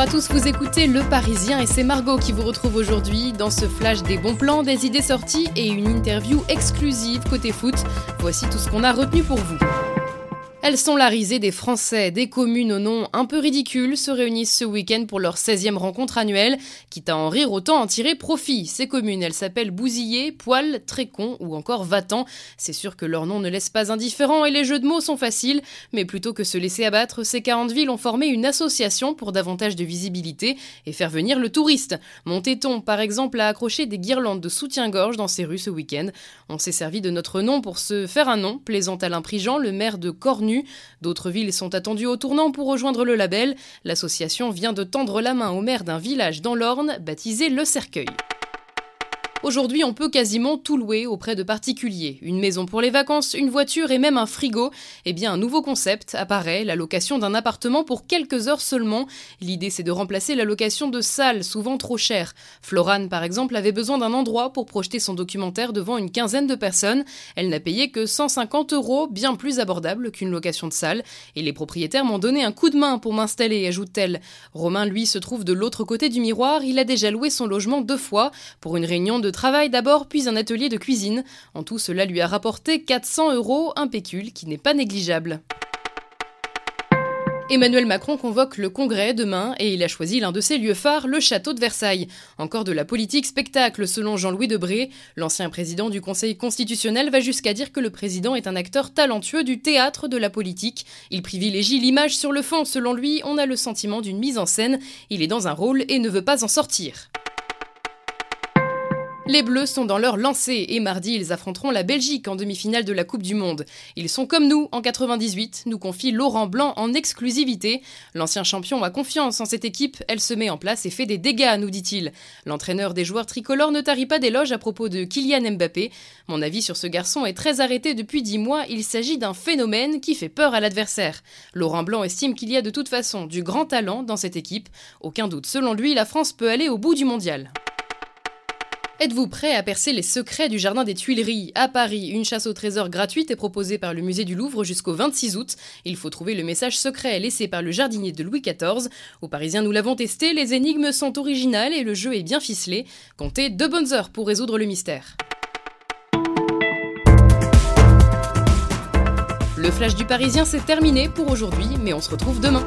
à tous, vous écoutez Le Parisien et c'est Margot qui vous retrouve aujourd'hui dans ce flash des bons plans, des idées sorties et une interview exclusive côté foot. Voici tout ce qu'on a retenu pour vous. Elles sont la risée des Français. Des communes au nom un peu ridicule se réunissent ce week-end pour leur 16e rencontre annuelle. Quitte à en rire, autant en tirer profit. Ces communes, elles s'appellent Bousillé, Poil, Trécon ou encore Vatan. C'est sûr que leur nom ne laisse pas indifférent et les jeux de mots sont faciles. Mais plutôt que se laisser abattre, ces 40 villes ont formé une association pour davantage de visibilité et faire venir le touriste. Montéton, par exemple, a accroché des guirlandes de soutien-gorge dans ses rues ce week-end. On s'est servi de notre nom pour se faire un nom, plaisant Alain Prigent, le maire de Cornu. D'autres villes sont attendues au tournant pour rejoindre le label. L'association vient de tendre la main au maire d'un village dans l'Orne, baptisé Le Cercueil. Aujourd'hui, on peut quasiment tout louer auprès de particuliers. Une maison pour les vacances, une voiture et même un frigo. Eh bien, un nouveau concept apparaît, la location d'un appartement pour quelques heures seulement. L'idée, c'est de remplacer la location de salles, souvent trop chères. Florane, par exemple, avait besoin d'un endroit pour projeter son documentaire devant une quinzaine de personnes. Elle n'a payé que 150 euros, bien plus abordable qu'une location de salle. Et les propriétaires m'ont donné un coup de main pour m'installer, ajoute-t-elle. Romain, lui, se trouve de l'autre côté du miroir. Il a déjà loué son logement deux fois pour une réunion de travail d'abord, puis un atelier de cuisine. En tout, cela lui a rapporté 400 euros, un pécule qui n'est pas négligeable. Emmanuel Macron convoque le Congrès demain et il a choisi l'un de ses lieux phares, le château de Versailles. Encore de la politique spectacle selon Jean-Louis Debré. L'ancien président du Conseil constitutionnel va jusqu'à dire que le président est un acteur talentueux du théâtre de la politique. Il privilégie l'image sur le fond. Selon lui, on a le sentiment d'une mise en scène. Il est dans un rôle et ne veut pas en sortir. Les Bleus sont dans leur lancée et mardi ils affronteront la Belgique en demi-finale de la Coupe du Monde. Ils sont comme nous en 98, nous confie Laurent Blanc en exclusivité. L'ancien champion a confiance en cette équipe, elle se met en place et fait des dégâts, nous dit-il. L'entraîneur des joueurs tricolores ne tarit pas d'éloges à propos de Kylian Mbappé. Mon avis sur ce garçon est très arrêté depuis dix mois, il s'agit d'un phénomène qui fait peur à l'adversaire. Laurent Blanc estime qu'il y a de toute façon du grand talent dans cette équipe. Aucun doute, selon lui, la France peut aller au bout du mondial. Êtes-vous prêt à percer les secrets du Jardin des Tuileries À Paris, une chasse au trésor gratuite est proposée par le musée du Louvre jusqu'au 26 août. Il faut trouver le message secret laissé par le jardinier de Louis XIV. Aux Parisiens, nous l'avons testé, les énigmes sont originales et le jeu est bien ficelé. Comptez deux bonnes heures pour résoudre le mystère. Le flash du Parisien, c'est terminé pour aujourd'hui, mais on se retrouve demain.